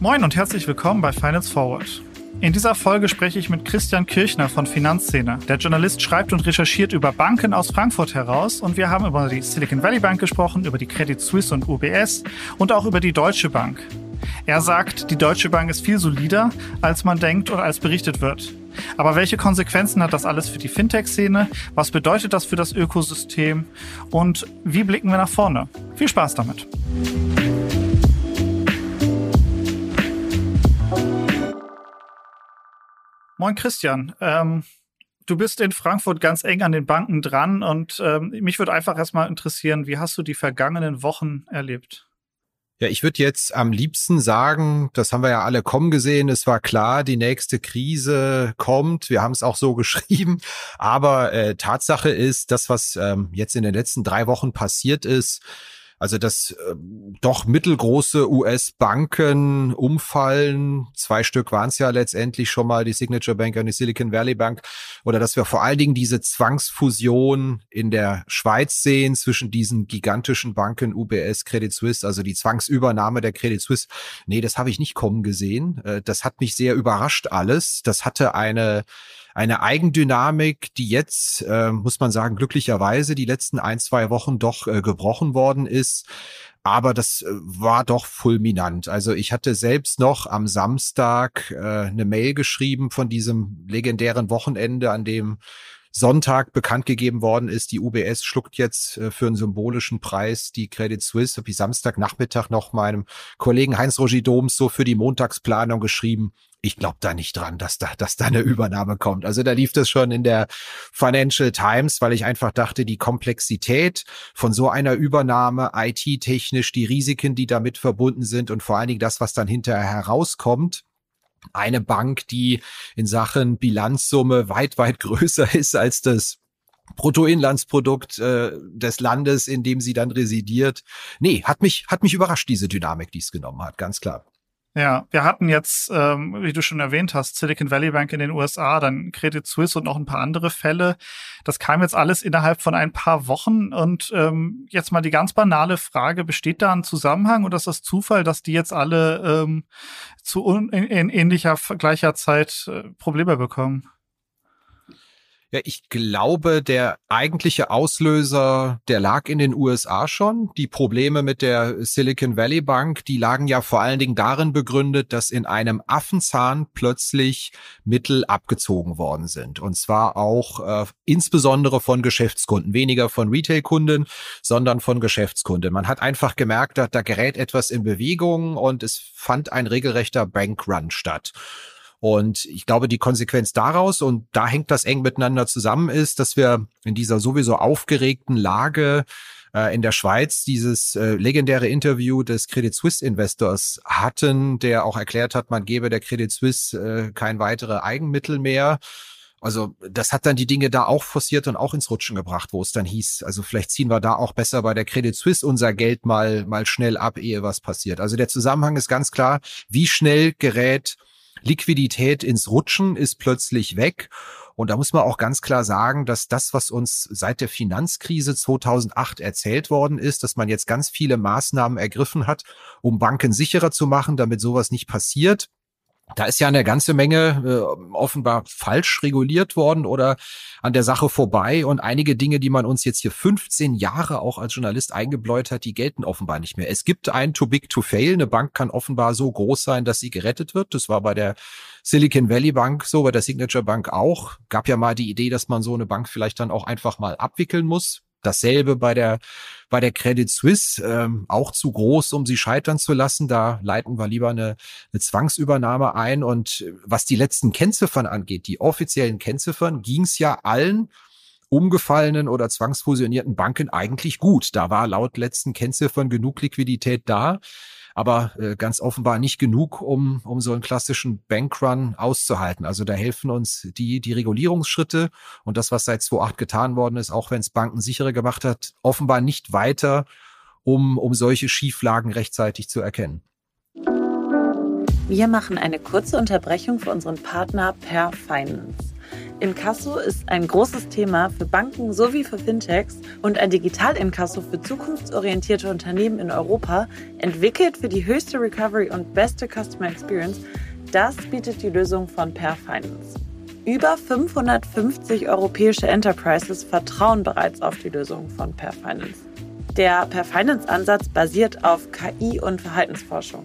Moin und herzlich willkommen bei Finance Forward. In dieser Folge spreche ich mit Christian Kirchner von Finanzszene. Der Journalist schreibt und recherchiert über Banken aus Frankfurt heraus und wir haben über die Silicon Valley Bank gesprochen, über die Credit Suisse und UBS und auch über die Deutsche Bank. Er sagt, die Deutsche Bank ist viel solider, als man denkt oder als berichtet wird. Aber welche Konsequenzen hat das alles für die Fintech-Szene? Was bedeutet das für das Ökosystem? Und wie blicken wir nach vorne? Viel Spaß damit! Moin Christian. Ähm, du bist in Frankfurt ganz eng an den Banken dran und ähm, mich würde einfach erstmal interessieren, wie hast du die vergangenen Wochen erlebt? Ja, ich würde jetzt am liebsten sagen, das haben wir ja alle kommen gesehen, es war klar, die nächste Krise kommt, wir haben es auch so geschrieben, aber äh, Tatsache ist, das, was ähm, jetzt in den letzten drei Wochen passiert ist, also dass äh, doch mittelgroße US-Banken umfallen. Zwei Stück waren es ja letztendlich schon mal, die Signature Bank und die Silicon Valley Bank. Oder dass wir vor allen Dingen diese Zwangsfusion in der Schweiz sehen zwischen diesen gigantischen Banken UBS, Credit Suisse, also die Zwangsübernahme der Credit Suisse. Nee, das habe ich nicht kommen gesehen. Äh, das hat mich sehr überrascht alles. Das hatte eine eine Eigendynamik, die jetzt, äh, muss man sagen, glücklicherweise die letzten ein, zwei Wochen doch äh, gebrochen worden ist. Aber das äh, war doch fulminant. Also ich hatte selbst noch am Samstag äh, eine Mail geschrieben von diesem legendären Wochenende, an dem Sonntag bekannt gegeben worden ist, die UBS schluckt jetzt äh, für einen symbolischen Preis die Credit Suisse. Habe ich Samstagnachmittag noch meinem Kollegen Heinz-Roger Doms so für die Montagsplanung geschrieben ich glaube da nicht dran, dass da, dass da eine Übernahme kommt. Also da lief das schon in der Financial Times, weil ich einfach dachte, die Komplexität von so einer Übernahme, IT-technisch, die Risiken, die damit verbunden sind und vor allen Dingen das, was dann hinterher herauskommt, eine Bank, die in Sachen Bilanzsumme weit, weit größer ist als das Bruttoinlandsprodukt äh, des Landes, in dem sie dann residiert. Nee, hat mich, hat mich überrascht, diese Dynamik, die es genommen hat, ganz klar. Ja, wir hatten jetzt, ähm, wie du schon erwähnt hast, Silicon Valley Bank in den USA, dann Credit Suisse und noch ein paar andere Fälle. Das kam jetzt alles innerhalb von ein paar Wochen. Und ähm, jetzt mal die ganz banale Frage, besteht da ein Zusammenhang oder ist das Zufall, dass die jetzt alle ähm, zu in, in ähnlicher, gleicher Zeit äh, Probleme bekommen? Ja, ich glaube, der eigentliche Auslöser, der lag in den USA schon. Die Probleme mit der Silicon Valley Bank, die lagen ja vor allen Dingen darin begründet, dass in einem Affenzahn plötzlich Mittel abgezogen worden sind. Und zwar auch äh, insbesondere von Geschäftskunden, weniger von Retailkunden, sondern von Geschäftskunden. Man hat einfach gemerkt, da, da gerät etwas in Bewegung und es fand ein regelrechter Bankrun statt. Und ich glaube, die Konsequenz daraus, und da hängt das eng miteinander zusammen, ist, dass wir in dieser sowieso aufgeregten Lage äh, in der Schweiz dieses äh, legendäre Interview des Credit Suisse Investors hatten, der auch erklärt hat, man gebe der Credit Suisse äh, kein weitere Eigenmittel mehr. Also das hat dann die Dinge da auch forciert und auch ins Rutschen gebracht, wo es dann hieß, also vielleicht ziehen wir da auch besser bei der Credit Suisse unser Geld mal mal schnell ab, ehe was passiert. Also der Zusammenhang ist ganz klar, wie schnell gerät Liquidität ins Rutschen ist plötzlich weg. Und da muss man auch ganz klar sagen, dass das, was uns seit der Finanzkrise 2008 erzählt worden ist, dass man jetzt ganz viele Maßnahmen ergriffen hat, um Banken sicherer zu machen, damit sowas nicht passiert, da ist ja eine ganze Menge äh, offenbar falsch reguliert worden oder an der Sache vorbei. Und einige Dinge, die man uns jetzt hier 15 Jahre auch als Journalist eingebläut hat, die gelten offenbar nicht mehr. Es gibt ein Too Big to Fail. Eine Bank kann offenbar so groß sein, dass sie gerettet wird. Das war bei der Silicon Valley Bank so, bei der Signature Bank auch. Gab ja mal die Idee, dass man so eine Bank vielleicht dann auch einfach mal abwickeln muss. Dasselbe bei der, bei der Credit Suisse, ähm, auch zu groß, um sie scheitern zu lassen. Da leiten wir lieber eine, eine Zwangsübernahme ein. Und was die letzten Kennziffern angeht, die offiziellen Kennziffern, ging es ja allen umgefallenen oder zwangsfusionierten Banken eigentlich gut. Da war laut letzten Kennziffern genug Liquidität da aber äh, ganz offenbar nicht genug, um, um so einen klassischen Bankrun auszuhalten. Also da helfen uns die, die Regulierungsschritte und das, was seit 2008 getan worden ist, auch wenn es Banken sicherer gemacht hat, offenbar nicht weiter, um, um solche Schieflagen rechtzeitig zu erkennen. Wir machen eine kurze Unterbrechung für unseren Partner Per Finance. Inkasso ist ein großes Thema für Banken sowie für Fintechs und ein Digital-Inkasso für zukunftsorientierte Unternehmen in Europa, entwickelt für die höchste Recovery und beste Customer Experience, das bietet die Lösung von Per Finance. Über 550 europäische Enterprises vertrauen bereits auf die Lösung von Per Finance. Der Per Finance Ansatz basiert auf KI und Verhaltensforschung.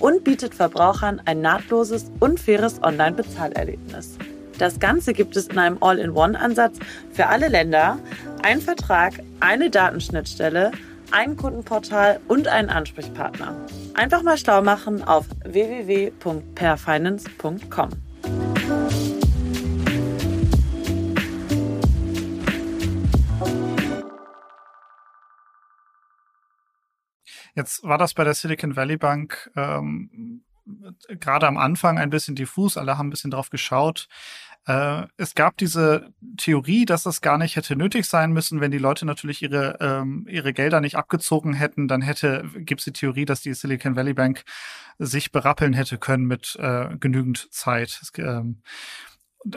und bietet Verbrauchern ein nahtloses und faires Online-Bezahlerlebnis. Das Ganze gibt es in einem All-in-One-Ansatz für alle Länder, ein Vertrag, eine Datenschnittstelle, ein Kundenportal und einen Ansprechpartner. Einfach mal schlau machen auf www.perfinance.com. Jetzt war das bei der Silicon Valley Bank ähm, gerade am Anfang ein bisschen diffus, alle haben ein bisschen drauf geschaut. Äh, es gab diese Theorie, dass das gar nicht hätte nötig sein müssen, wenn die Leute natürlich ihre, ähm, ihre Gelder nicht abgezogen hätten, dann hätte, gibt es die Theorie, dass die Silicon Valley Bank sich berappeln hätte können mit äh, genügend Zeit. Es, ähm,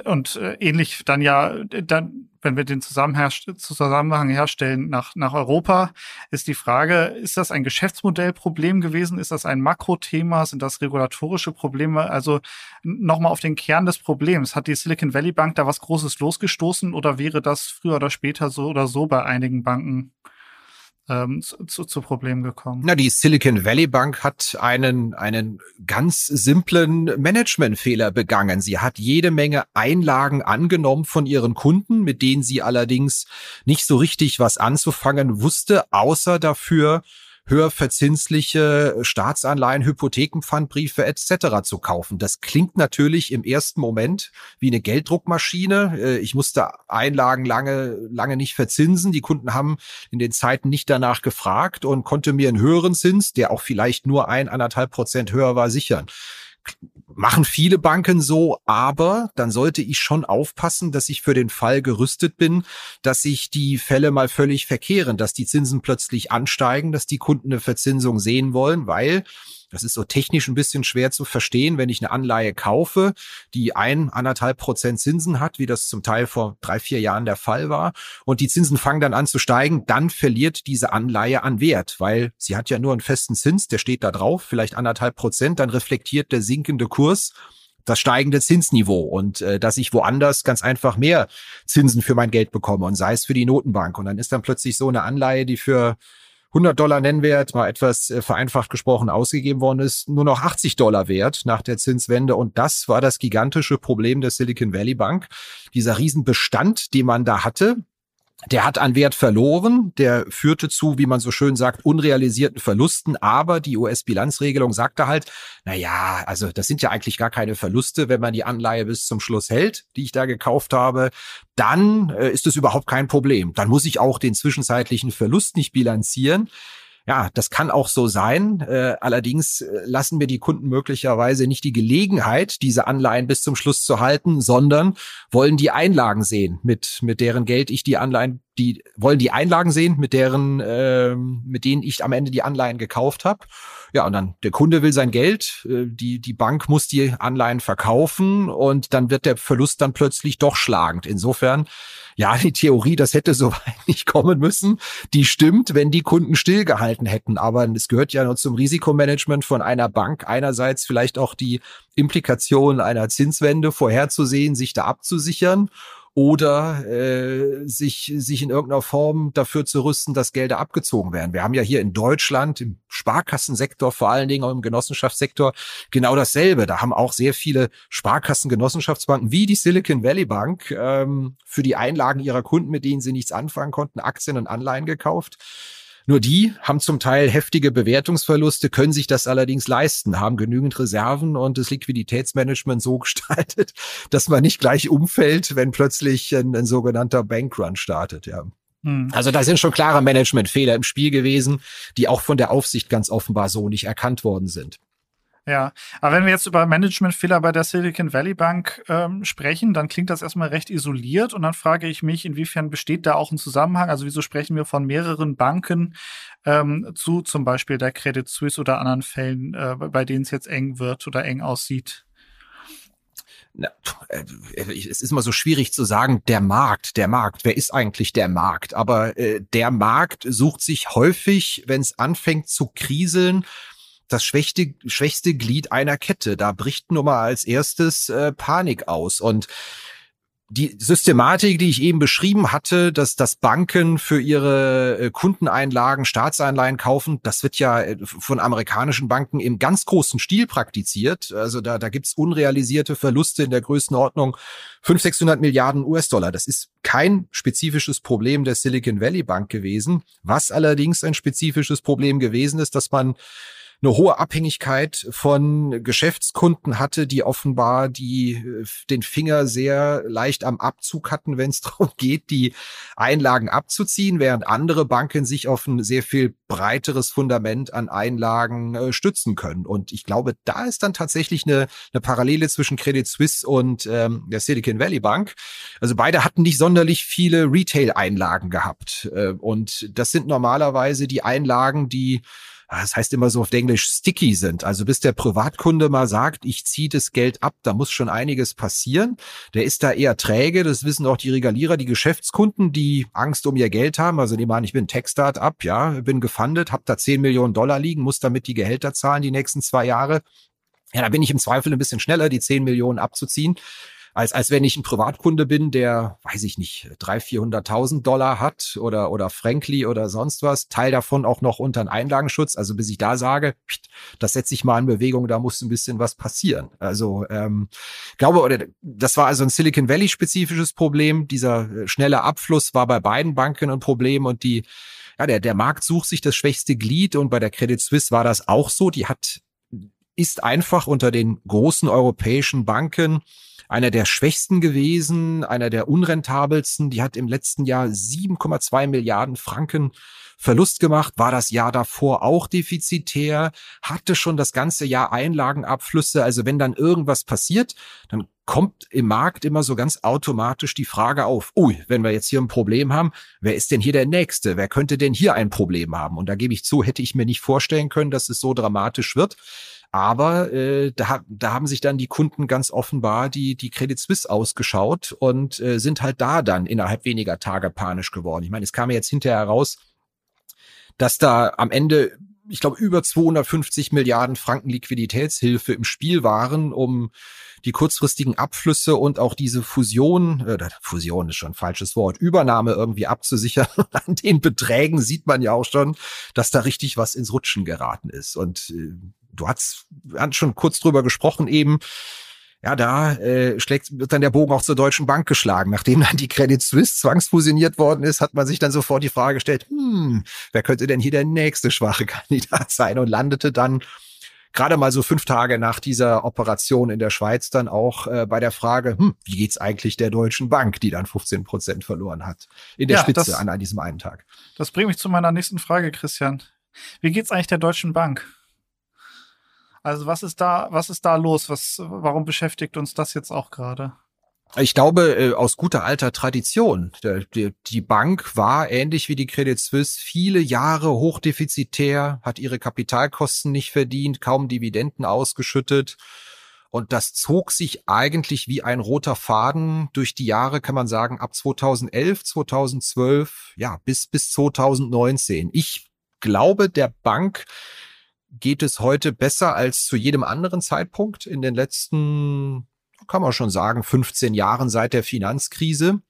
und äh, ähnlich dann ja, dann, wenn wir den Zusammenhang herstellen nach, nach Europa, ist die Frage, ist das ein Geschäftsmodellproblem gewesen? Ist das ein Makrothema? Sind das regulatorische Probleme? Also nochmal auf den Kern des Problems. Hat die Silicon Valley Bank da was Großes losgestoßen oder wäre das früher oder später so oder so bei einigen Banken ähm, zu, zu Problemen gekommen? Na, die Silicon Valley Bank hat einen, einen ganz simplen Managementfehler begangen. Sie hat jede Menge Einlagen angenommen von ihren Kunden, mit denen sie allerdings nicht so richtig was anzufangen wusste, außer dafür höher verzinsliche Staatsanleihen, Hypothekenpfandbriefe etc. zu kaufen. Das klingt natürlich im ersten Moment wie eine Gelddruckmaschine. Äh, ich musste Einlagen lange, lange nicht verzinsen. Die Kunden haben in den Zeiten nicht danach gefragt und konnte mir einen höheren Zins, der auch vielleicht nur ein, anderthalb Prozent höher war, sichern machen viele Banken so, aber dann sollte ich schon aufpassen, dass ich für den Fall gerüstet bin, dass sich die Fälle mal völlig verkehren, dass die Zinsen plötzlich ansteigen, dass die Kunden eine Verzinsung sehen wollen, weil das ist so technisch ein bisschen schwer zu verstehen, wenn ich eine Anleihe kaufe, die ein, anderthalb Prozent Zinsen hat, wie das zum Teil vor drei, vier Jahren der Fall war. Und die Zinsen fangen dann an zu steigen, dann verliert diese Anleihe an Wert, weil sie hat ja nur einen festen Zins, der steht da drauf, vielleicht anderthalb Prozent, dann reflektiert der sinkende Kurs das steigende Zinsniveau und äh, dass ich woanders ganz einfach mehr Zinsen für mein Geld bekomme und sei es für die Notenbank. Und dann ist dann plötzlich so eine Anleihe, die für 100 Dollar Nennwert, mal etwas äh, vereinfacht gesprochen ausgegeben worden ist, nur noch 80 Dollar wert nach der Zinswende. Und das war das gigantische Problem der Silicon Valley Bank. Dieser Riesenbestand, den man da hatte, der hat an Wert verloren, der führte zu, wie man so schön sagt, unrealisierten Verlusten, aber die US-Bilanzregelung sagte halt, na ja, also das sind ja eigentlich gar keine Verluste, wenn man die Anleihe bis zum Schluss hält, die ich da gekauft habe, dann äh, ist es überhaupt kein Problem. Dann muss ich auch den zwischenzeitlichen Verlust nicht bilanzieren. Ja, das kann auch so sein. Äh, allerdings äh, lassen mir die Kunden möglicherweise nicht die Gelegenheit, diese Anleihen bis zum Schluss zu halten, sondern wollen die Einlagen sehen, mit, mit deren Geld ich die Anleihen, die wollen die Einlagen sehen, mit deren, äh, mit denen ich am Ende die Anleihen gekauft habe. Ja, und dann der Kunde will sein Geld, äh, die, die Bank muss die Anleihen verkaufen und dann wird der Verlust dann plötzlich doch schlagend. Insofern ja, die Theorie, das hätte so weit nicht kommen müssen, die stimmt, wenn die Kunden stillgehalten hätten. Aber es gehört ja nur zum Risikomanagement von einer Bank. Einerseits vielleicht auch die Implikation einer Zinswende vorherzusehen, sich da abzusichern oder äh, sich, sich in irgendeiner Form dafür zu rüsten, dass Gelder abgezogen werden. Wir haben ja hier in Deutschland im Sparkassensektor, vor allen Dingen auch im Genossenschaftssektor, genau dasselbe. Da haben auch sehr viele Sparkassen, Genossenschaftsbanken wie die Silicon Valley Bank ähm, für die Einlagen ihrer Kunden, mit denen sie nichts anfangen konnten, Aktien und Anleihen gekauft. Nur die haben zum Teil heftige Bewertungsverluste, können sich das allerdings leisten, haben genügend Reserven und das Liquiditätsmanagement so gestaltet, dass man nicht gleich umfällt, wenn plötzlich ein, ein sogenannter Bankrun startet, ja. Hm. Also da sind schon klare Managementfehler im Spiel gewesen, die auch von der Aufsicht ganz offenbar so nicht erkannt worden sind. Ja, aber wenn wir jetzt über Managementfehler bei der Silicon Valley Bank ähm, sprechen, dann klingt das erstmal recht isoliert und dann frage ich mich, inwiefern besteht da auch ein Zusammenhang? Also wieso sprechen wir von mehreren Banken ähm, zu zum Beispiel der Credit Suisse oder anderen Fällen, äh, bei denen es jetzt eng wird oder eng aussieht? Na, äh, es ist immer so schwierig zu sagen, der Markt, der Markt, wer ist eigentlich der Markt? Aber äh, der Markt sucht sich häufig, wenn es anfängt zu kriseln, das schwächste, schwächste Glied einer Kette. Da bricht nun mal als erstes äh, Panik aus. Und die Systematik, die ich eben beschrieben hatte, dass das Banken für ihre äh, Kundeneinlagen Staatsanleihen kaufen, das wird ja äh, von amerikanischen Banken im ganz großen Stil praktiziert. Also da, da gibt's unrealisierte Verluste in der Größenordnung 500, 600 Milliarden US-Dollar. Das ist kein spezifisches Problem der Silicon Valley Bank gewesen. Was allerdings ein spezifisches Problem gewesen ist, dass man eine hohe Abhängigkeit von Geschäftskunden hatte, die offenbar die äh, den Finger sehr leicht am Abzug hatten, wenn es darum geht, die Einlagen abzuziehen, während andere Banken sich auf ein sehr viel breiteres Fundament an Einlagen äh, stützen können. Und ich glaube, da ist dann tatsächlich eine, eine Parallele zwischen Credit Suisse und ähm, der Silicon Valley Bank. Also beide hatten nicht sonderlich viele Retail-Einlagen gehabt. Äh, und das sind normalerweise die Einlagen, die das heißt immer so auf Englisch sticky sind. Also bis der Privatkunde mal sagt, ich ziehe das Geld ab, da muss schon einiges passieren. Der ist da eher träge, das wissen auch die Regalierer, die Geschäftskunden, die Angst um ihr Geld haben. Also die meinen, ich bin Tech-Start-up, ja, bin gefundet, habe da 10 Millionen Dollar liegen, muss damit die Gehälter zahlen die nächsten zwei Jahre. Ja, da bin ich im Zweifel ein bisschen schneller, die 10 Millionen abzuziehen als, als wenn ich ein Privatkunde bin, der, weiß ich nicht, drei, vierhunderttausend Dollar hat oder, oder Frankly oder sonst was, Teil davon auch noch unter einen Einlagenschutz. Also bis ich da sage, das setze ich mal in Bewegung, da muss ein bisschen was passieren. Also ähm, glaube, oder das war also ein Silicon Valley spezifisches Problem. Dieser äh, schnelle Abfluss war bei beiden Banken ein Problem und die ja, der, der Markt sucht sich das schwächste Glied und bei der Credit Suisse war das auch so. Die hat, ist einfach unter den großen europäischen Banken einer der schwächsten gewesen, einer der unrentabelsten. Die hat im letzten Jahr 7,2 Milliarden Franken Verlust gemacht, war das Jahr davor auch defizitär, hatte schon das ganze Jahr Einlagenabflüsse. Also wenn dann irgendwas passiert, dann kommt im Markt immer so ganz automatisch die Frage auf, ui, wenn wir jetzt hier ein Problem haben, wer ist denn hier der Nächste? Wer könnte denn hier ein Problem haben? Und da gebe ich zu, hätte ich mir nicht vorstellen können, dass es so dramatisch wird. Aber äh, da, da haben sich dann die Kunden ganz offenbar die, die Credit Suisse ausgeschaut und äh, sind halt da dann innerhalb weniger Tage panisch geworden. Ich meine, es kam jetzt hinterher heraus, dass da am Ende ich glaube, über 250 Milliarden Franken Liquiditätshilfe im Spiel waren, um die kurzfristigen Abflüsse und auch diese Fusion, äh, Fusion ist schon ein falsches Wort, Übernahme irgendwie abzusichern. An den Beträgen sieht man ja auch schon, dass da richtig was ins Rutschen geraten ist. Und äh, du hast, hast schon kurz drüber gesprochen eben, ja, da äh, schlägt, wird dann der Bogen auch zur Deutschen Bank geschlagen. Nachdem dann die Credit Suisse zwangsfusioniert worden ist, hat man sich dann sofort die Frage gestellt, hm, wer könnte denn hier der nächste schwache Kandidat sein? Und landete dann gerade mal so fünf Tage nach dieser Operation in der Schweiz dann auch äh, bei der Frage, hm, wie geht's eigentlich der Deutschen Bank, die dann 15 Prozent verloren hat in der ja, Spitze das, an, an diesem einen Tag. Das bringt mich zu meiner nächsten Frage, Christian. Wie geht's eigentlich der Deutschen Bank? Also was ist da, was ist da los? Was, warum beschäftigt uns das jetzt auch gerade? Ich glaube, äh, aus guter alter Tradition. Die Bank war ähnlich wie die Credit Suisse viele Jahre hochdefizitär, hat ihre Kapitalkosten nicht verdient, kaum Dividenden ausgeschüttet. Und das zog sich eigentlich wie ein roter Faden durch die Jahre, kann man sagen, ab 2011, 2012, ja, bis, bis 2019. Ich glaube, der Bank geht es heute besser als zu jedem anderen Zeitpunkt in den letzten, kann man schon sagen, 15 Jahren seit der Finanzkrise.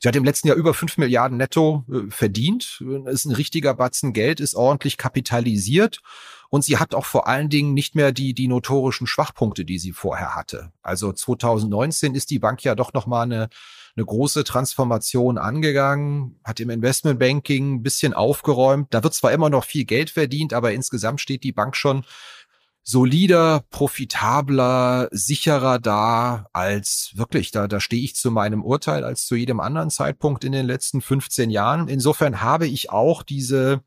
Sie hat im letzten Jahr über 5 Milliarden netto äh, verdient, ist ein richtiger Batzen Geld, ist ordentlich kapitalisiert und sie hat auch vor allen Dingen nicht mehr die, die notorischen Schwachpunkte, die sie vorher hatte. Also 2019 ist die Bank ja doch nochmal eine, eine große Transformation angegangen, hat im Investmentbanking ein bisschen aufgeräumt. Da wird zwar immer noch viel Geld verdient, aber insgesamt steht die Bank schon solider, profitabler, sicherer da als wirklich, da, da stehe ich zu meinem Urteil als zu jedem anderen Zeitpunkt in den letzten 15 Jahren. Insofern habe ich auch diese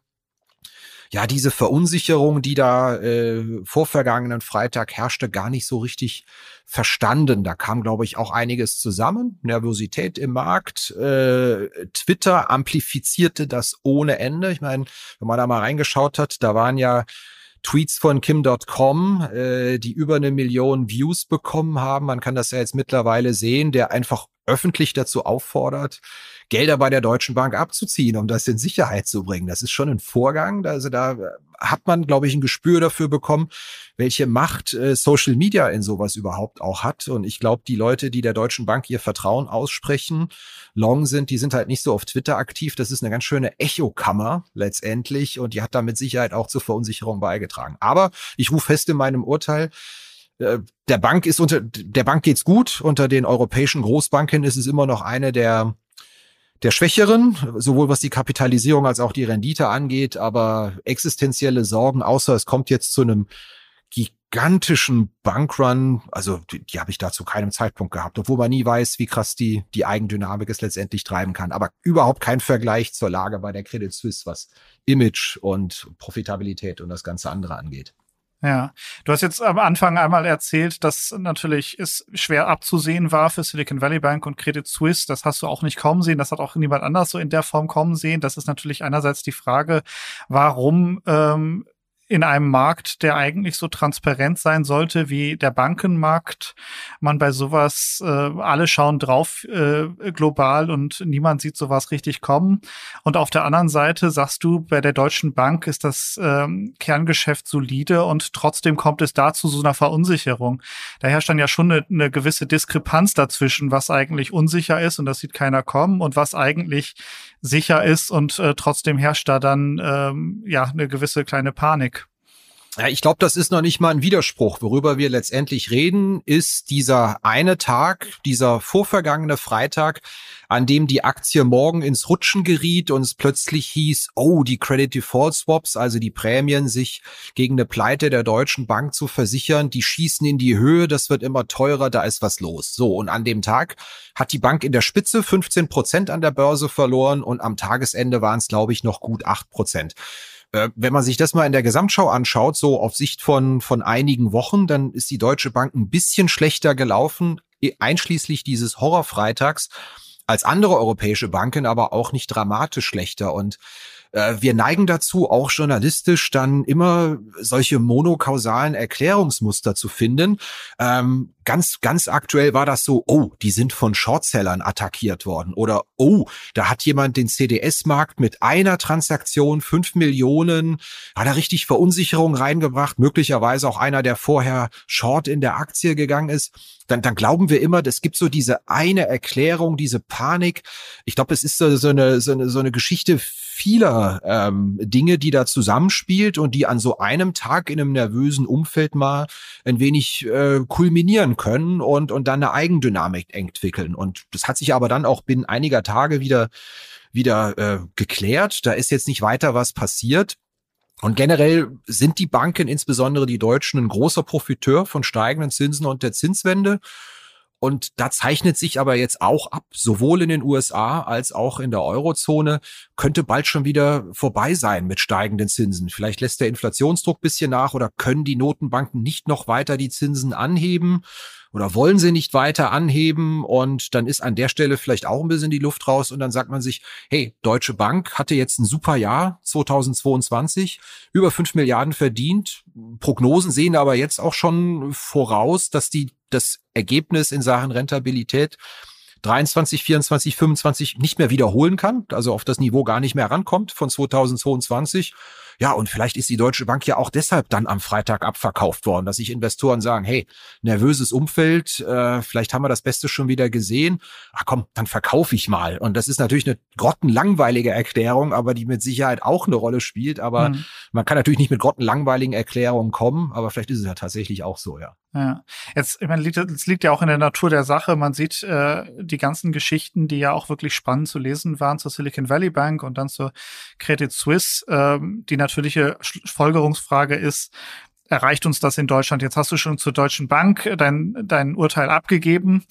ja, diese Verunsicherung, die da äh, vor vergangenen Freitag herrschte, gar nicht so richtig verstanden. Da kam, glaube ich, auch einiges zusammen. Nervosität im Markt. Äh, Twitter amplifizierte das ohne Ende. Ich meine, wenn man da mal reingeschaut hat, da waren ja Tweets von Kim.com, äh, die über eine Million Views bekommen haben. Man kann das ja jetzt mittlerweile sehen, der einfach öffentlich dazu auffordert, Gelder bei der Deutschen Bank abzuziehen, um das in Sicherheit zu bringen. Das ist schon ein Vorgang. Also da hat man, glaube ich, ein Gespür dafür bekommen, welche Macht äh, Social Media in sowas überhaupt auch hat. Und ich glaube, die Leute, die der Deutschen Bank ihr Vertrauen aussprechen, long sind, die sind halt nicht so auf Twitter aktiv. Das ist eine ganz schöne Echokammer letztendlich und die hat da mit Sicherheit auch zur Verunsicherung beigetragen. Aber ich rufe fest in meinem Urteil, äh, der Bank ist unter, der Bank geht's gut. Unter den europäischen Großbanken ist es immer noch eine der der Schwächeren, sowohl was die Kapitalisierung als auch die Rendite angeht, aber existenzielle Sorgen, außer es kommt jetzt zu einem gigantischen Bankrun, also die, die habe ich da zu keinem Zeitpunkt gehabt, obwohl man nie weiß, wie krass die, die Eigendynamik es letztendlich treiben kann. Aber überhaupt kein Vergleich zur Lage bei der Credit Suisse, was Image und Profitabilität und das ganze andere angeht. Ja, du hast jetzt am Anfang einmal erzählt, dass natürlich es schwer abzusehen war für Silicon Valley Bank und Credit Suisse. Das hast du auch nicht kommen sehen. Das hat auch niemand anders so in der Form kommen sehen. Das ist natürlich einerseits die Frage, warum ähm, in einem Markt, der eigentlich so transparent sein sollte wie der Bankenmarkt, man bei sowas, äh, alle schauen drauf äh, global und niemand sieht sowas richtig kommen. Und auf der anderen Seite sagst du, bei der Deutschen Bank ist das ähm, Kerngeschäft solide und trotzdem kommt es da zu so einer Verunsicherung. Da herrscht dann ja schon eine, eine gewisse Diskrepanz dazwischen, was eigentlich unsicher ist und das sieht keiner kommen und was eigentlich sicher ist und äh, trotzdem herrscht da dann ähm, ja eine gewisse kleine Panik. Ja, ich glaube, das ist noch nicht mal ein Widerspruch. Worüber wir letztendlich reden, ist dieser eine Tag, dieser vorvergangene Freitag, an dem die Aktie morgen ins Rutschen geriet und es plötzlich hieß, oh, die Credit Default Swaps, also die Prämien, sich gegen eine Pleite der Deutschen Bank zu versichern, die schießen in die Höhe, das wird immer teurer, da ist was los. So, und an dem Tag hat die Bank in der Spitze 15 Prozent an der Börse verloren und am Tagesende waren es, glaube ich, noch gut acht Prozent. Äh, wenn man sich das mal in der Gesamtschau anschaut, so auf Sicht von, von einigen Wochen, dann ist die Deutsche Bank ein bisschen schlechter gelaufen, einschließlich dieses Horrorfreitags, als andere europäische Banken, aber auch nicht dramatisch schlechter. Und äh, wir neigen dazu, auch journalistisch dann immer solche monokausalen Erklärungsmuster zu finden. Ähm, ganz, ganz aktuell war das so, oh, die sind von Shortsellern attackiert worden oder oh, da hat jemand den CDS-Markt mit einer Transaktion fünf Millionen, hat er richtig Verunsicherung reingebracht, möglicherweise auch einer, der vorher Short in der Aktie gegangen ist. Dann, dann glauben wir immer, es gibt so diese eine Erklärung, diese Panik. Ich glaube, es ist so, so, eine, so, eine, so eine Geschichte vieler ähm, Dinge, die da zusammenspielt und die an so einem Tag in einem nervösen Umfeld mal ein wenig äh, kulminieren können und, und dann eine Eigendynamik entwickeln. Und das hat sich aber dann auch binnen einiger Tage wieder, wieder äh, geklärt. Da ist jetzt nicht weiter was passiert. Und generell sind die Banken, insbesondere die Deutschen, ein großer Profiteur von steigenden Zinsen und der Zinswende. Und da zeichnet sich aber jetzt auch ab, sowohl in den USA als auch in der Eurozone, könnte bald schon wieder vorbei sein mit steigenden Zinsen. Vielleicht lässt der Inflationsdruck bisschen nach oder können die Notenbanken nicht noch weiter die Zinsen anheben oder wollen sie nicht weiter anheben und dann ist an der Stelle vielleicht auch ein bisschen die Luft raus und dann sagt man sich, hey, Deutsche Bank hatte jetzt ein super Jahr 2022, über fünf Milliarden verdient. Prognosen sehen aber jetzt auch schon voraus, dass die das Ergebnis in Sachen Rentabilität 23, 24, 25 nicht mehr wiederholen kann, also auf das Niveau gar nicht mehr rankommt von 2022. Ja, und vielleicht ist die Deutsche Bank ja auch deshalb dann am Freitag abverkauft worden, dass sich Investoren sagen, hey, nervöses Umfeld, äh, vielleicht haben wir das Beste schon wieder gesehen. Ach komm, dann verkaufe ich mal. Und das ist natürlich eine grottenlangweilige Erklärung, aber die mit Sicherheit auch eine Rolle spielt. Aber mhm. man kann natürlich nicht mit grottenlangweiligen Erklärungen kommen, aber vielleicht ist es ja tatsächlich auch so, ja. Ja, jetzt, ich meine, es liegt ja auch in der Natur der Sache. Man sieht äh, die ganzen Geschichten, die ja auch wirklich spannend zu lesen waren zur Silicon Valley Bank und dann zur Credit Suisse. Ähm, die natürliche Folgerungsfrage ist, erreicht uns das in Deutschland? Jetzt hast du schon zur Deutschen Bank dein, dein Urteil abgegeben.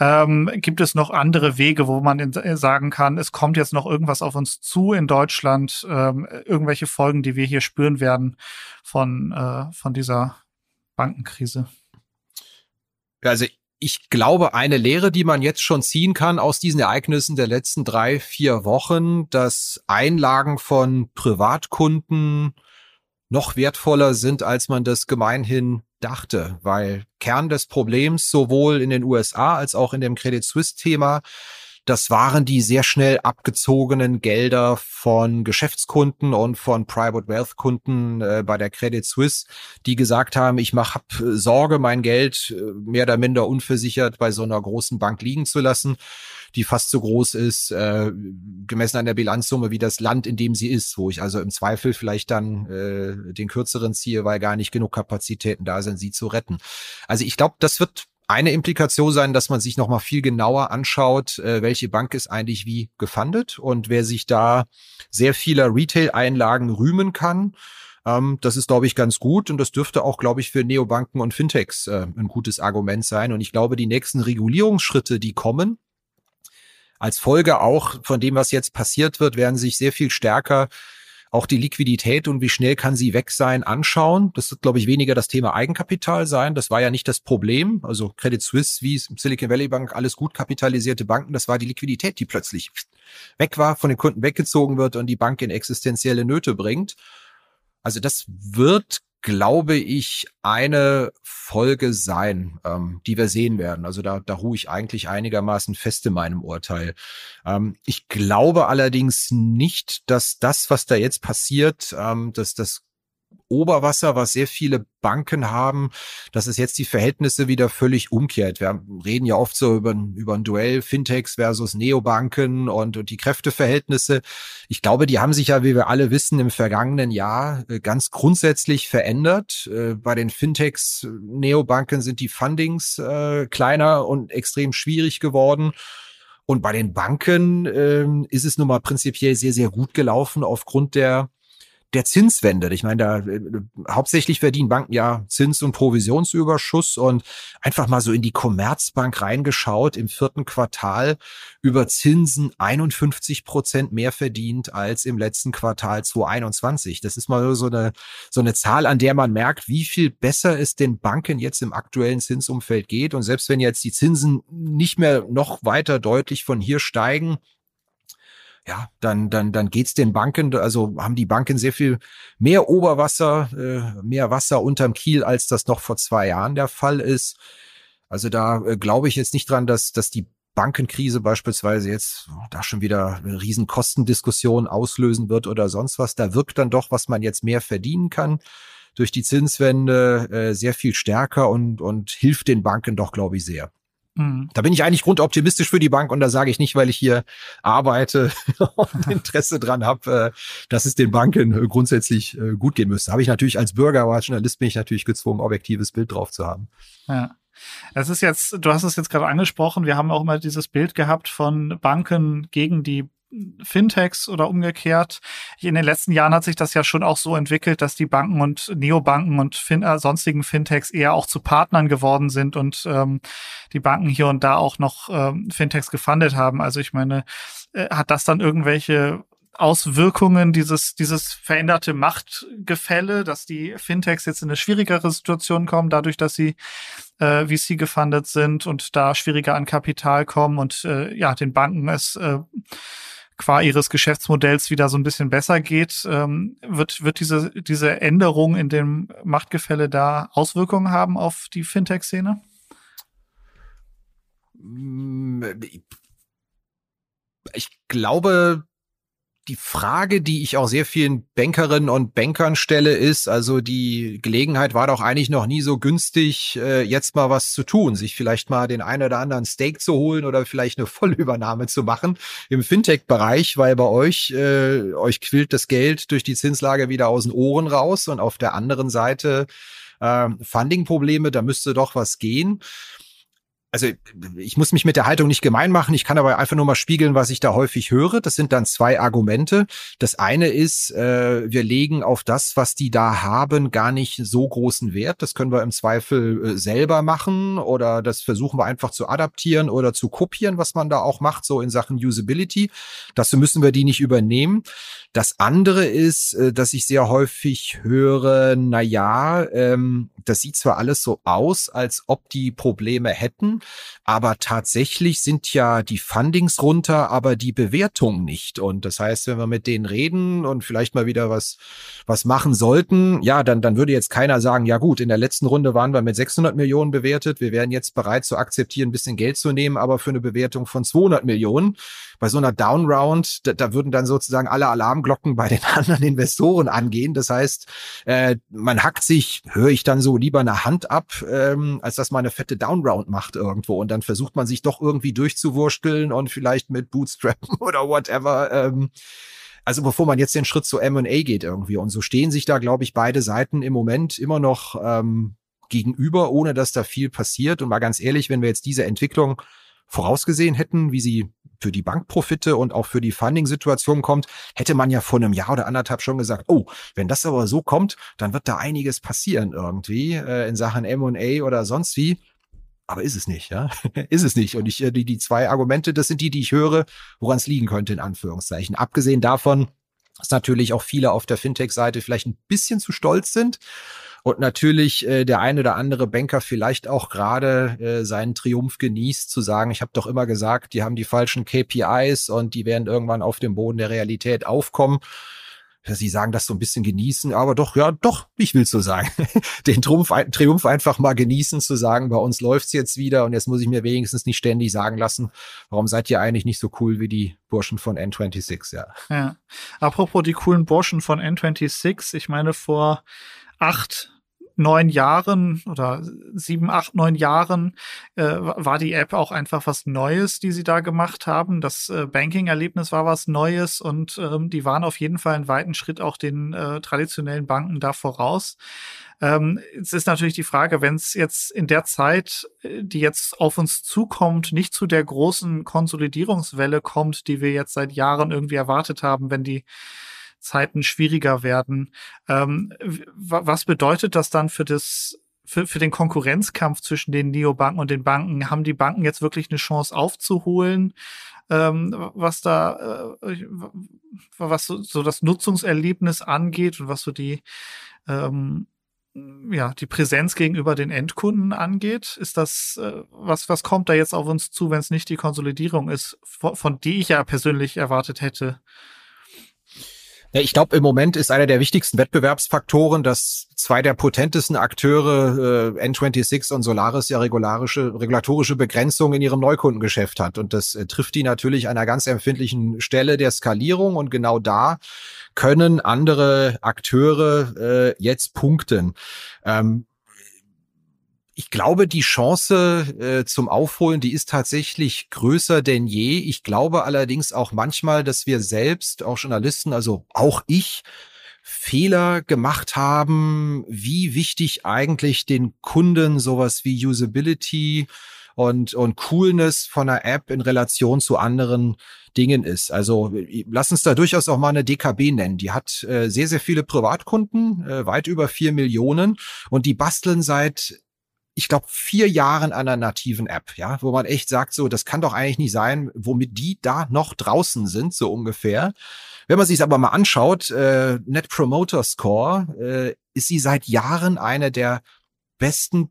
Ähm, gibt es noch andere Wege, wo man in, äh, sagen kann, es kommt jetzt noch irgendwas auf uns zu in Deutschland, ähm, irgendwelche Folgen, die wir hier spüren werden von, äh, von dieser Bankenkrise? Also ich glaube, eine Lehre, die man jetzt schon ziehen kann aus diesen Ereignissen der letzten drei, vier Wochen, dass Einlagen von Privatkunden noch wertvoller sind, als man das gemeinhin dachte, weil Kern des Problems sowohl in den USA als auch in dem Credit Suisse Thema das waren die sehr schnell abgezogenen Gelder von Geschäftskunden und von Private Wealth Kunden äh, bei der Credit Suisse, die gesagt haben, ich mache hab Sorge, mein Geld äh, mehr oder minder unversichert bei so einer großen Bank liegen zu lassen, die fast so groß ist, äh, gemessen an der Bilanzsumme wie das Land, in dem sie ist, wo ich also im Zweifel vielleicht dann äh, den kürzeren ziehe, weil gar nicht genug Kapazitäten da sind, sie zu retten. Also ich glaube, das wird eine Implikation sein, dass man sich nochmal viel genauer anschaut, äh, welche Bank ist eigentlich wie gefundet und wer sich da sehr vieler Retail-Einlagen rühmen kann. Ähm, das ist, glaube ich, ganz gut und das dürfte auch, glaube ich, für Neobanken und Fintechs äh, ein gutes Argument sein. Und ich glaube, die nächsten Regulierungsschritte, die kommen, als Folge auch von dem, was jetzt passiert wird, werden sich sehr viel stärker auch die Liquidität und wie schnell kann sie weg sein, anschauen. Das wird, glaube ich, weniger das Thema Eigenkapital sein. Das war ja nicht das Problem. Also Credit Suisse, wie Silicon Valley Bank, alles gut kapitalisierte Banken. Das war die Liquidität, die plötzlich weg war, von den Kunden weggezogen wird und die Bank in existenzielle Nöte bringt. Also das wird glaube ich, eine Folge sein, ähm, die wir sehen werden. Also da, da ruhe ich eigentlich einigermaßen fest in meinem Urteil. Ähm, ich glaube allerdings nicht, dass das, was da jetzt passiert, ähm, dass das Oberwasser, was sehr viele Banken haben, dass es jetzt die Verhältnisse wieder völlig umkehrt. Wir reden ja oft so über, über ein Duell Fintechs versus Neobanken und, und die Kräfteverhältnisse. Ich glaube, die haben sich ja, wie wir alle wissen, im vergangenen Jahr äh, ganz grundsätzlich verändert. Äh, bei den Fintechs, Neobanken sind die Fundings äh, kleiner und extrem schwierig geworden. Und bei den Banken äh, ist es nun mal prinzipiell sehr, sehr gut gelaufen aufgrund der der Zinswende. Ich meine, da äh, hauptsächlich verdienen Banken ja Zins- und Provisionsüberschuss und einfach mal so in die Commerzbank reingeschaut im vierten Quartal über Zinsen 51 Prozent mehr verdient als im letzten Quartal 2021. Das ist mal so eine, so eine Zahl, an der man merkt, wie viel besser es den Banken jetzt im aktuellen Zinsumfeld geht. Und selbst wenn jetzt die Zinsen nicht mehr noch weiter deutlich von hier steigen, ja, dann, dann, dann geht's den Banken, also haben die Banken sehr viel mehr Oberwasser, äh, mehr Wasser unterm Kiel, als das noch vor zwei Jahren der Fall ist. Also da äh, glaube ich jetzt nicht dran, dass, dass die Bankenkrise beispielsweise jetzt da schon wieder eine riesen Kostendiskussion auslösen wird oder sonst was. Da wirkt dann doch, was man jetzt mehr verdienen kann durch die Zinswende äh, sehr viel stärker und, und hilft den Banken doch, glaube ich, sehr. Mhm. Da bin ich eigentlich grundoptimistisch für die Bank und da sage ich nicht, weil ich hier arbeite und Interesse dran habe, äh, dass es den Banken äh, grundsätzlich äh, gut gehen müsste. Habe ich natürlich als Bürger, aber als Journalist bin ich natürlich gezwungen, objektives Bild drauf zu haben. Ja. Es ist jetzt, du hast es jetzt gerade angesprochen, wir haben auch immer dieses Bild gehabt von Banken gegen die Fintechs oder umgekehrt. In den letzten Jahren hat sich das ja schon auch so entwickelt, dass die Banken und Neobanken und fin äh, sonstigen Fintechs eher auch zu Partnern geworden sind und ähm, die Banken hier und da auch noch ähm, Fintechs gefundet haben. Also ich meine, äh, hat das dann irgendwelche Auswirkungen dieses, dieses veränderte Machtgefälle, dass die Fintechs jetzt in eine schwierigere Situation kommen, dadurch, dass sie äh, VC gefundet sind und da schwieriger an Kapital kommen und äh, ja, den Banken es äh, qua ihres Geschäftsmodells wieder so ein bisschen besser geht, ähm, wird, wird diese, diese Änderung in dem Machtgefälle da Auswirkungen haben auf die Fintech-Szene? Ich glaube, die Frage, die ich auch sehr vielen Bankerinnen und Bankern stelle, ist, also die Gelegenheit war doch eigentlich noch nie so günstig, äh, jetzt mal was zu tun, sich vielleicht mal den einen oder anderen Stake zu holen oder vielleicht eine Vollübernahme zu machen im Fintech-Bereich, weil bei euch, äh, euch quillt das Geld durch die Zinslage wieder aus den Ohren raus und auf der anderen Seite äh, Funding-Probleme, da müsste doch was gehen also ich muss mich mit der Haltung nicht gemein machen, ich kann aber einfach nur mal spiegeln, was ich da häufig höre. Das sind dann zwei Argumente. Das eine ist, äh, wir legen auf das, was die da haben, gar nicht so großen Wert. Das können wir im Zweifel äh, selber machen oder das versuchen wir einfach zu adaptieren oder zu kopieren, was man da auch macht, so in Sachen Usability. Dazu müssen wir die nicht übernehmen. Das andere ist, äh, dass ich sehr häufig höre, na ja, ähm, das sieht zwar alles so aus, als ob die Probleme hätten, aber tatsächlich sind ja die Fundings runter, aber die Bewertung nicht. Und das heißt, wenn wir mit denen reden und vielleicht mal wieder was, was machen sollten, ja, dann, dann würde jetzt keiner sagen, ja gut, in der letzten Runde waren wir mit 600 Millionen bewertet. Wir wären jetzt bereit zu akzeptieren, ein bisschen Geld zu nehmen, aber für eine Bewertung von 200 Millionen. Bei so einer Downround, da, da würden dann sozusagen alle Alarmglocken bei den anderen Investoren angehen. Das heißt, äh, man hackt sich, höre ich dann so lieber eine Hand ab, ähm, als dass man eine fette Downround macht irgendwo. Und dann versucht man sich doch irgendwie durchzuwursteln und vielleicht mit Bootstrappen oder whatever. Ähm, also bevor man jetzt den Schritt zu M&A geht irgendwie. Und so stehen sich da, glaube ich, beide Seiten im Moment immer noch ähm, gegenüber, ohne dass da viel passiert. Und mal ganz ehrlich, wenn wir jetzt diese Entwicklung vorausgesehen hätten, wie sie für die Bankprofite und auch für die Funding-Situation kommt, hätte man ja vor einem Jahr oder anderthalb schon gesagt, oh, wenn das aber so kommt, dann wird da einiges passieren irgendwie äh, in Sachen M&A oder sonst wie. Aber ist es nicht, ja? ist es nicht. Und ich, äh, die, die zwei Argumente, das sind die, die ich höre, woran es liegen könnte, in Anführungszeichen. Abgesehen davon, dass natürlich auch viele auf der Fintech-Seite vielleicht ein bisschen zu stolz sind und natürlich äh, der eine oder andere Banker vielleicht auch gerade äh, seinen Triumph genießt, zu sagen, ich habe doch immer gesagt, die haben die falschen KPIs und die werden irgendwann auf dem Boden der Realität aufkommen. Sie sagen das so ein bisschen genießen, aber doch, ja, doch, ich will so sagen. Den Triumph, Triumph einfach mal genießen, zu sagen, bei uns läuft's jetzt wieder und jetzt muss ich mir wenigstens nicht ständig sagen lassen, warum seid ihr eigentlich nicht so cool wie die Burschen von N26, ja. Ja. Apropos die coolen Burschen von N26, ich meine, vor acht neun Jahren oder sieben, acht, neun Jahren äh, war die App auch einfach was Neues, die sie da gemacht haben. Das äh, Banking-Erlebnis war was Neues und ähm, die waren auf jeden Fall einen weiten Schritt auch den äh, traditionellen Banken da voraus. Ähm, es ist natürlich die Frage, wenn es jetzt in der Zeit, äh, die jetzt auf uns zukommt, nicht zu der großen Konsolidierungswelle kommt, die wir jetzt seit Jahren irgendwie erwartet haben, wenn die Zeiten schwieriger werden. Ähm, was bedeutet das dann für das für, für den Konkurrenzkampf zwischen den Neobanken und den Banken? Haben die Banken jetzt wirklich eine Chance aufzuholen? Ähm, was da, äh, was so, so, das Nutzungserlebnis angeht und was so die, ähm, ja, die Präsenz gegenüber den Endkunden angeht, ist das, äh, was, was kommt da jetzt auf uns zu, wenn es nicht die Konsolidierung ist, von, von die ich ja persönlich erwartet hätte? Ja, ich glaube, im Moment ist einer der wichtigsten Wettbewerbsfaktoren, dass zwei der potentesten Akteure, äh, N26 und Solaris, ja regularische, regulatorische Begrenzungen in ihrem Neukundengeschäft hat. Und das äh, trifft die natürlich an einer ganz empfindlichen Stelle der Skalierung. Und genau da können andere Akteure äh, jetzt punkten. Ähm, ich glaube, die Chance äh, zum Aufholen, die ist tatsächlich größer denn je. Ich glaube allerdings auch manchmal, dass wir selbst, auch Journalisten, also auch ich, Fehler gemacht haben, wie wichtig eigentlich den Kunden sowas wie Usability und, und Coolness von einer App in Relation zu anderen Dingen ist. Also lass uns da durchaus auch mal eine DKB nennen. Die hat äh, sehr, sehr viele Privatkunden, äh, weit über vier Millionen und die basteln seit ich glaube, vier Jahren einer nativen App, ja, wo man echt sagt, so, das kann doch eigentlich nicht sein, womit die da noch draußen sind, so ungefähr. Wenn man sich aber mal anschaut, äh, Net Promoter Score, äh, ist sie seit Jahren eine der besten,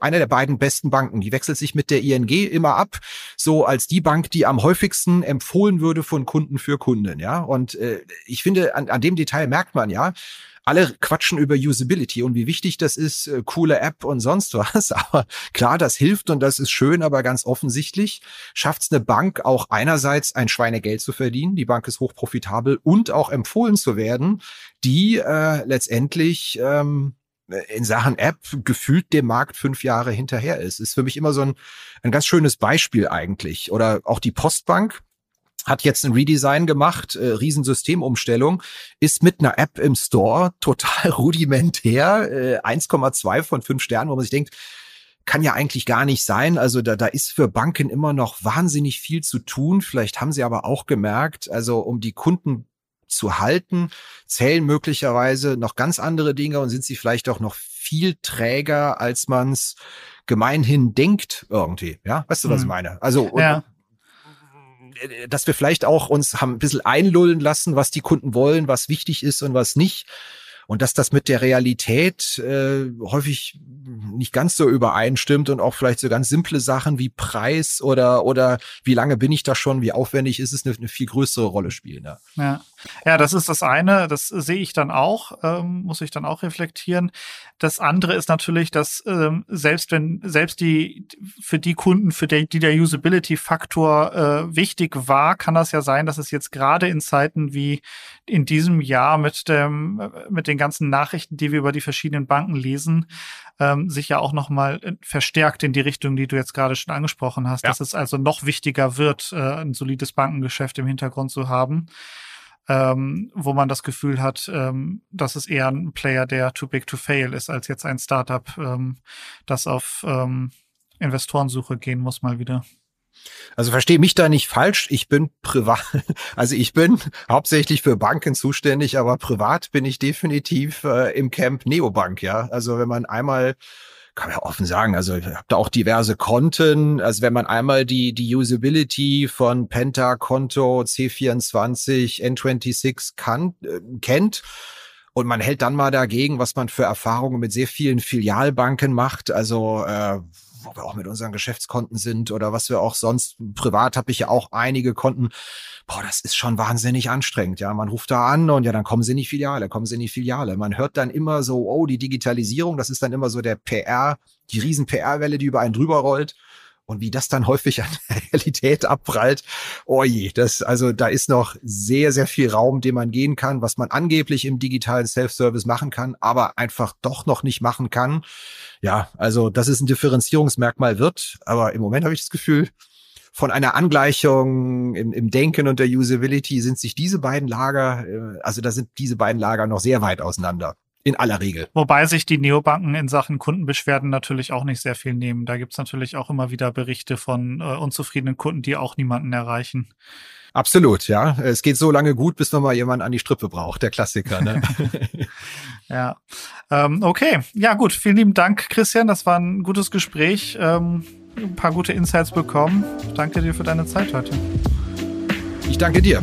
einer der beiden besten Banken. Die wechselt sich mit der ING immer ab, so als die Bank, die am häufigsten empfohlen würde von Kunden für Kunden, ja. Und äh, ich finde, an, an dem Detail merkt man ja, alle quatschen über Usability und wie wichtig das ist, äh, coole App und sonst was. Aber klar, das hilft und das ist schön, aber ganz offensichtlich schafft es eine Bank auch einerseits ein Schweinegeld zu verdienen. Die Bank ist hochprofitabel und auch empfohlen zu werden, die äh, letztendlich ähm, in Sachen App gefühlt dem Markt fünf Jahre hinterher ist. Ist für mich immer so ein, ein ganz schönes Beispiel eigentlich. Oder auch die Postbank hat jetzt ein Redesign gemacht, äh, Riesensystemumstellung, ist mit einer App im Store total rudimentär, äh, 1,2 von 5 Sternen, wo man sich denkt, kann ja eigentlich gar nicht sein. Also da, da ist für Banken immer noch wahnsinnig viel zu tun. Vielleicht haben sie aber auch gemerkt, also um die Kunden zu halten, zählen möglicherweise noch ganz andere Dinge und sind sie vielleicht auch noch viel träger, als man es gemeinhin denkt irgendwie. Ja, weißt du, was ich meine? Also ja. Äh, dass wir vielleicht auch uns haben ein bisschen einlullen lassen, was die Kunden wollen, was wichtig ist und was nicht. Und dass das mit der Realität äh, häufig nicht ganz so übereinstimmt und auch vielleicht so ganz simple Sachen wie Preis oder oder wie lange bin ich da schon, wie aufwendig ist es, eine, eine viel größere Rolle spielen. Ja. ja. Ja, das ist das eine, das sehe ich dann auch, ähm, muss ich dann auch reflektieren. Das andere ist natürlich, dass ähm, selbst wenn, selbst die, für die Kunden, für die, die der Usability-Faktor äh, wichtig war, kann das ja sein, dass es jetzt gerade in Zeiten wie in diesem Jahr mit dem, mit den ganzen Nachrichten, die wir über die verschiedenen Banken lesen, ähm, sich ja auch nochmal äh, verstärkt in die Richtung, die du jetzt gerade schon angesprochen hast, ja. dass es also noch wichtiger wird, äh, ein solides Bankengeschäft im Hintergrund zu haben ähm, wo man das Gefühl hat, ähm, dass es eher ein Player, der too big to fail ist, als jetzt ein Startup, ähm, das auf ähm, Investorensuche gehen muss mal wieder. Also verstehe mich da nicht falsch. Ich bin privat, also ich bin hauptsächlich für Banken zuständig, aber privat bin ich definitiv äh, im Camp Neobank, ja. Also wenn man einmal kann man ja offen sagen, also ich habe da auch diverse Konten. Also wenn man einmal die, die Usability von Penta, Konto, C24, N26 kann, äh, kennt, und man hält dann mal dagegen, was man für Erfahrungen mit sehr vielen Filialbanken macht. Also äh, wo wir auch mit unseren Geschäftskonten sind oder was wir auch sonst privat habe ich ja auch einige Konten. Boah, das ist schon wahnsinnig anstrengend. Ja, man ruft da an und ja, dann kommen sie in die Filiale, kommen sie in die Filiale. Man hört dann immer so, oh, die Digitalisierung, das ist dann immer so der PR, die riesen PR-Welle, die über einen drüber rollt. Und wie das dann häufig an der Realität abprallt, oh je, das, also da ist noch sehr, sehr viel Raum, den man gehen kann, was man angeblich im digitalen Self-Service machen kann, aber einfach doch noch nicht machen kann. Ja, also dass es ein Differenzierungsmerkmal wird, aber im Moment habe ich das Gefühl, von einer Angleichung im, im Denken und der Usability sind sich diese beiden Lager, äh, also da sind diese beiden Lager noch sehr weit auseinander. In aller Regel. Wobei sich die Neobanken in Sachen Kundenbeschwerden natürlich auch nicht sehr viel nehmen. Da gibt's natürlich auch immer wieder Berichte von äh, unzufriedenen Kunden, die auch niemanden erreichen. Absolut, ja. Es geht so lange gut, bis man mal jemanden an die Strippe braucht, der Klassiker. Ne? ja. Ähm, okay, ja gut. Vielen lieben Dank, Christian. Das war ein gutes Gespräch. Ähm, ein paar gute Insights bekommen. Danke dir für deine Zeit heute. Ich danke dir.